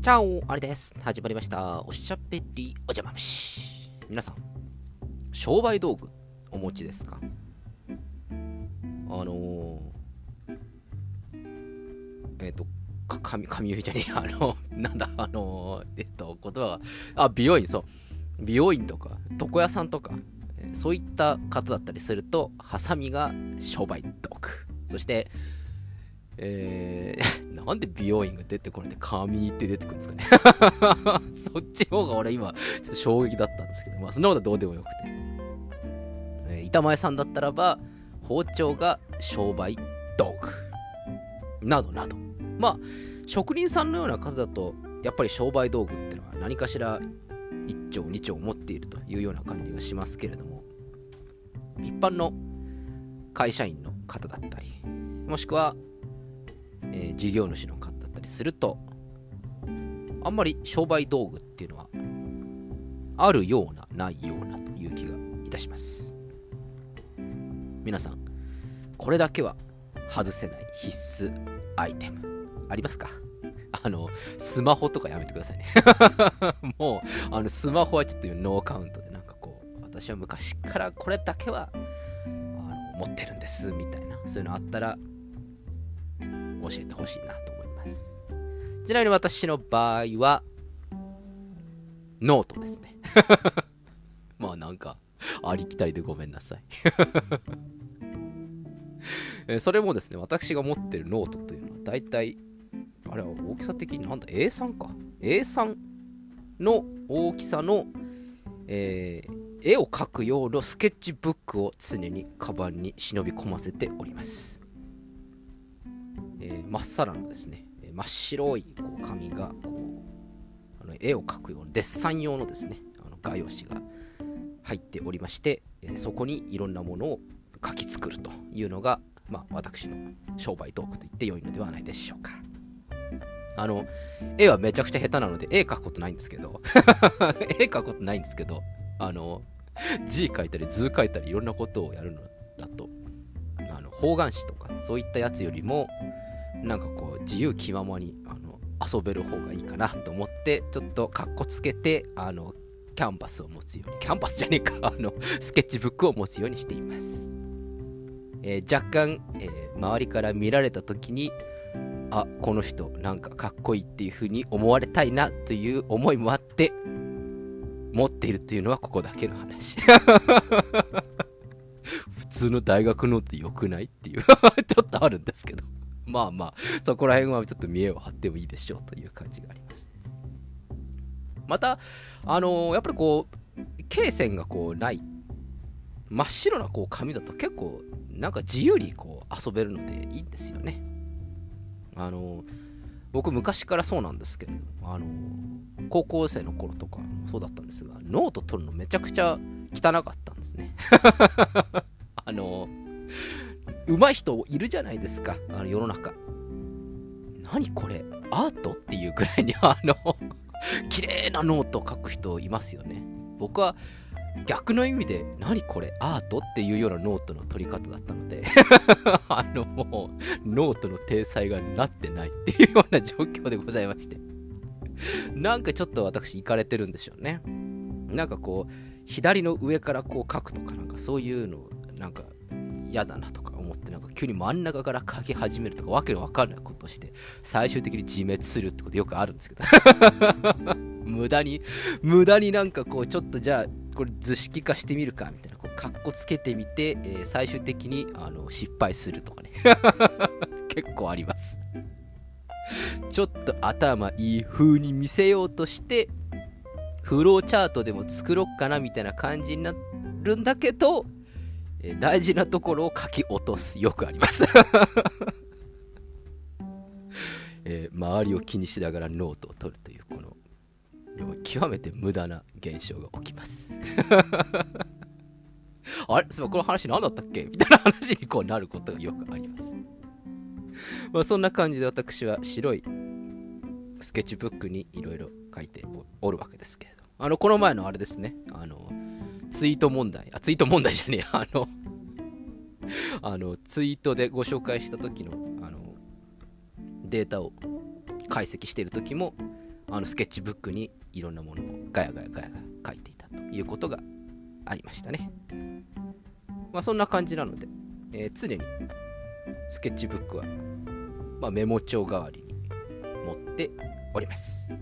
チャオあれです。始まりました。おしゃべりお邪魔虫。皆さん、商売道具お持ちですか？あのー、えっ、と、か髪、髪結いじゃねえや、あの、なんだ、あのー、えっ、と、言葉が、あ、美容院、そう。美容院とか、床屋さんとか、そういった方だったりすると、ハサミが商売道具。そして、えー、なんで美容院が出てこないで髪って出てくるんですかね。そっちの方が俺今ちょっと衝撃だったんですけど。まあそんなことはどうでもよくて、えー板前さんだったらば包丁が商売道具。などなど。まあ職人さんのような方だとやっぱり商売道具ってのは何かしら1丁2丁持っているというような感じがしますけれども。一般の会社員の方だったりもしくはえー事業主の方だったりするとあんまり商売道具っていうのはあるようなないようなという気がいたします。皆さんこれだけは外せない必須アイテムありますか？あのスマホとかやめてください。ね もうあのスマホはちょっとノーカウントでなんかこう私は昔からこれだけはあの持ってるんですみたいな。そういうのあったら教えてほしいなと思います。ちなみに私の場合は、ノートですね。まあなんか、ありきたりでごめんなさい。えそれもですね、私が持ってるノートというのは、だいたい、あれは大きさ的になんだ、A3 か。A3 の大きさの、えー絵を描く用のスケッチブックを常にカバンに忍び込ませております。えー、真っさらのですね、真っ白いこう紙がこうあの絵を描くようなデッサン用のですねあの画用紙が入っておりまして、えーそこにいろんなものを描き作るというのが、まあ、私の商売道具と言って良いのではないでしょうか。あの絵はめちゃくちゃ下手なので絵描くことないんですけど 絵描くことないんですけどあの字書いたり図書いたりいろんなことをやるのだとあの方眼紙とかそういったやつよりもなんかこう自由気ままにあの遊べる方がいいかなと思ってちょっとかっこつけてあのキャンバスを持つようにキャンバスじゃねえか あのスケッチブックを持つようにしています、えー若干、えー周りから見られた時にあこの人なんかかっこいいっていう風に思われたいなという思いもあって持っているっていうのはここだけの話。普通の大学ノート良くないっていう ちょっとあるんですけど。まあまあそこら辺はちょっと見栄を張ってもいいでしょうという感じがあります。またあのーやっぱりこう罫線がこうない。真っ白なこう紙だと結構なんか自由にこう遊べるのでいいんですよね。あのー僕昔からそうなんですけれどもあのー高校生の頃とかもそうだったんですがノート取るのめちゃくちゃ汚かったんですね。あの上手い人いるじゃないですか。あの世の中。何これ？アートっていうくらいにあの 綺麗なノートを書く人いますよね。僕は逆の意味で何これ？アートっていうようなノートの取り方だったので。あのもうノートの体裁がなってないっていうような状況でございまして。なんかちょっと私いかれてるんでしょうね。なんかこう左の上からこう書くとかなんかそういうのなんか嫌だなとか思ってなんか急に真ん中から書き始めるとかわけのわかんないことをして最終的に自滅するってことよくあるんですけど。無駄に無駄になんかこうちょっとじゃあこれ図式化してみるかみたいなこうカッコつけてみて、えー最終的にあの失敗するとかね。結構あります。ちょっと頭いい風に見せようとしてフローチャートでも作ろっかなみたいな感じになるんだけど、え大事なところを書き落とす。よくあります、えー周りを気にしながらノートを取るというこのでも極めて無駄な現象が起きます。あれ？そういえばこの話何だったっけ？みたいな話にこうなることがよくあります。まあそんな感じで私は白いスケッチブックにいろいろ書いておるわけですけれどあのこの前のあれですね。あのツイート問題あツイート問題じゃねえ あのあのツイートでご紹介した時のあのデータを解析している時もあのスケッチブックにいろんなものをガヤガヤガヤ書いていたということがありましたね。まあそんな感じなので、えー、常にスケッチブックは、まあ、メモ帳代わりに持っております。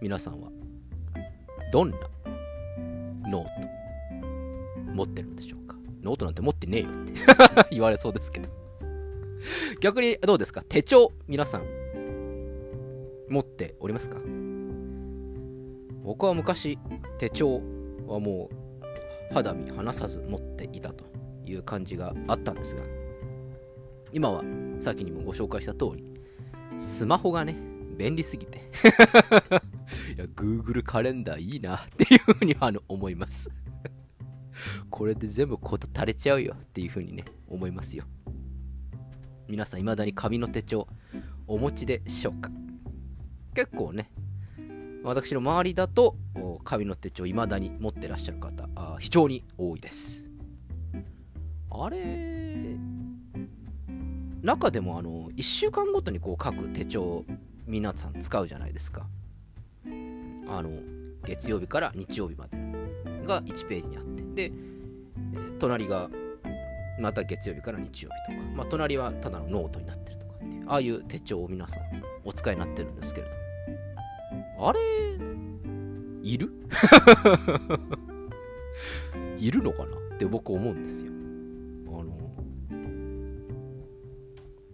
皆さんはどんなノート持ってるんでしょうか？ノートなんて持ってねえよって 言われそうですけど。逆にどうですか？手帳皆さん持っておりますか？僕は昔手帳はもう肌身離さず持っていたという感じがあったんですが今は先にもご紹介した通りスマホがね便利すぎて。いや Google カレンダーいいなっていうふうにあの思います。これで全部こと垂れちゃうよっていうふうにね思いますよ。皆さん未だに紙の手帳お持ちでしょうか？結構ね私の周りだと紙の手帳未だに持ってらっしゃる方あ非常に多いです。あれ中でもあの1週間ごとにこう書く手帳皆さん使うじゃないですか。あの月曜日から日曜日までが1ページにあって。で隣がまた月曜日から日曜日とか、まあ、隣はただのノートになってるとかっていう。ああいう手帳を皆さんお使いになってるんですけれどあれいる？いるのかな？って僕思うんですよ。あの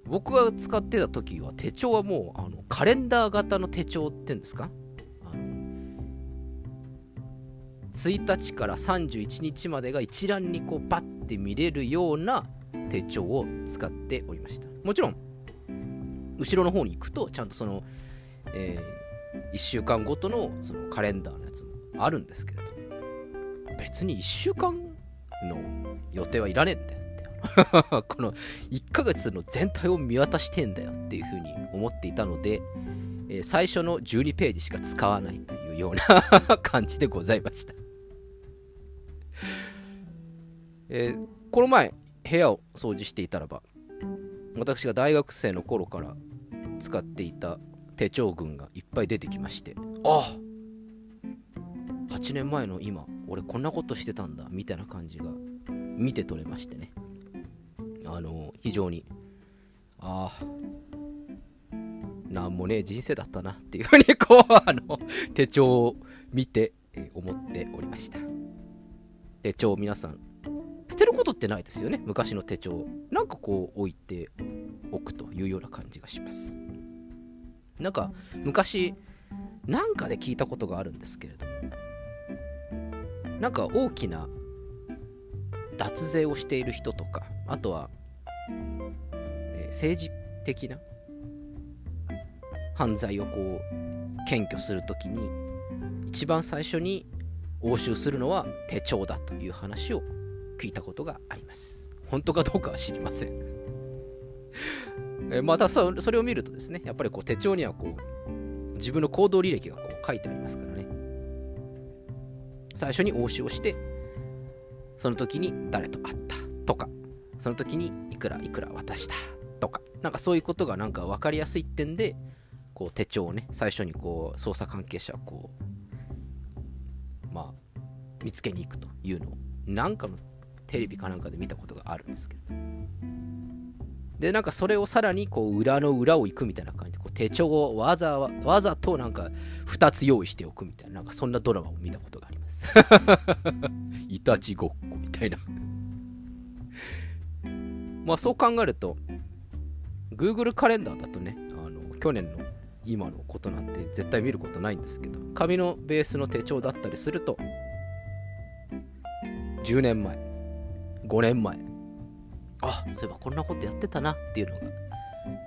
僕が使ってた時は手帳はもうあのカレンダー型の手帳っていうんですか？1日から31日までが一覧にこうバッて見れるような手帳を使っておりました。もちろん後ろの方に行くとちゃんとその、えー、1週間ごとのそのカレンダーのやつもあるんですけれど別に1週間の予定はいらねえんだよ この1ヶ月の全体を見渡してんだよっていうふうに思っていたので、えー、最初の12ページしか使わないというような 感じでございました。えー、この前部屋を掃除していたらば私が大学生の頃から使っていた手帳群がいっぱい出てきましてあ8年前の今俺こんなことしてたんだみたいな感じが見て取れましてね。あの非常に。ああ。なんもねえ人生だったなっていうふうにこうあの手帳を見て、え思っておりました。手帳皆さん捨てることってないですよね。昔の手帳なんかこう置いておくというような感じがします。なんか昔なんかで聞いたことがあるんですけれどもなんか大きな脱税をしている人とかあとは、えー、政治的な犯罪をこう検挙するときに一番最初に押収するのは手帳だという話を聞いたことがあります。本当かどうかは知りません。えまたそれを見るとですね、やっぱりこう手帳にはこう自分の行動履歴がこう書いてありますからね。最初に押収をして、その時に誰と会ったとか、その時にいくらいくら渡したとか、なんかそういうことがなんか分かりやすい点で、こう手帳をね、最初にこう捜査関係者はこう、まあ、見つけに行くというのを、なんかのテレビかなんかで見たことがあるんですけど。でなんかそれをさらにこう裏の裏を行くみたいな感じでこう手帳をわざわざとなんか2つ用意しておくみたいななんかそんなドラマを見たことがあります。いたちごっこみたいなまあそう考えると Google カレンダーだとねあの去年の今のことなんて絶対見ることないんですけど紙のベースの手帳だったりすると10年前5年前。あそういえばこんなことやってたなっていうのが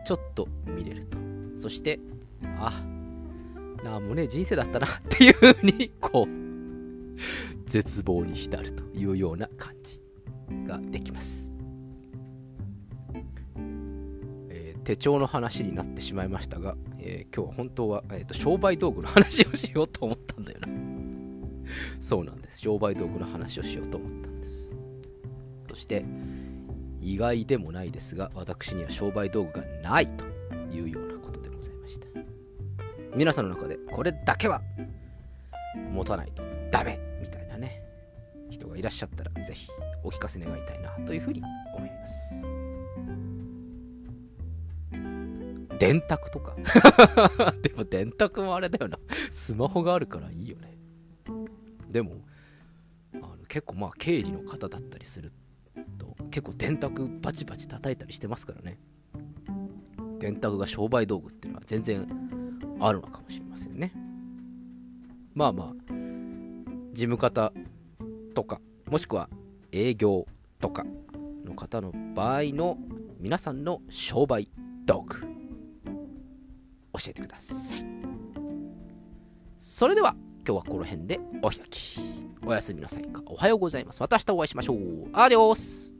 ちょっと見れると。そしてあなんもうね人生だったなっていうふうにこう絶望に浸るというような感じができます、手帳の話になってしまいましたが、えー、今日は本当は、えーと商売道具の話をしようと思ったんだよな。そうなんです。商売道具の話をしようと思ったんです。そして意外でもないですが私には商売道具がないというようなことでございました。皆さんの中でこれだけは持たないとダメみたいなね人がいらっしゃったらぜひお聞かせ願いたいなというふうに思います。電卓とか。でも電卓もあれだよな。スマホがあるからいいよね。でもあの結構まあ経理の方だったりすると結構電卓バチバチ叩いたりしてますからね。電卓が商売道具っていうのは全然あるのかもしれませんね。まあまあ事務方とかもしくは営業とかの方の場合の皆さんの商売道具。教えてください。それでは今日はこの辺でお開き。おやすみなさいか。おはようございます。また明日お会いしましょう。アディオス。